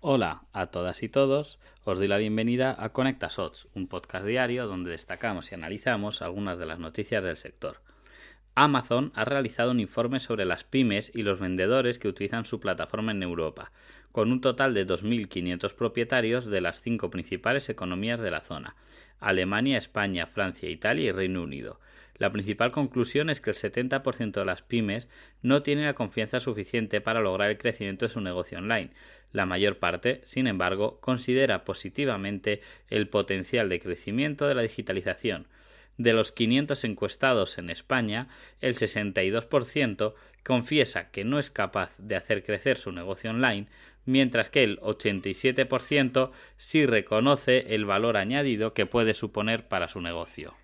Hola a todas y todos, os doy la bienvenida a Conecta Sots, un podcast diario donde destacamos y analizamos algunas de las noticias del sector. Amazon ha realizado un informe sobre las pymes y los vendedores que utilizan su plataforma en Europa, con un total de 2.500 propietarios de las cinco principales economías de la zona, Alemania, España, Francia, Italia y Reino Unido. La principal conclusión es que el 70% de las pymes no tienen la confianza suficiente para lograr el crecimiento de su negocio online. La mayor parte, sin embargo, considera positivamente el potencial de crecimiento de la digitalización. De los 500 encuestados en España, el 62% confiesa que no es capaz de hacer crecer su negocio online, mientras que el 87% sí reconoce el valor añadido que puede suponer para su negocio.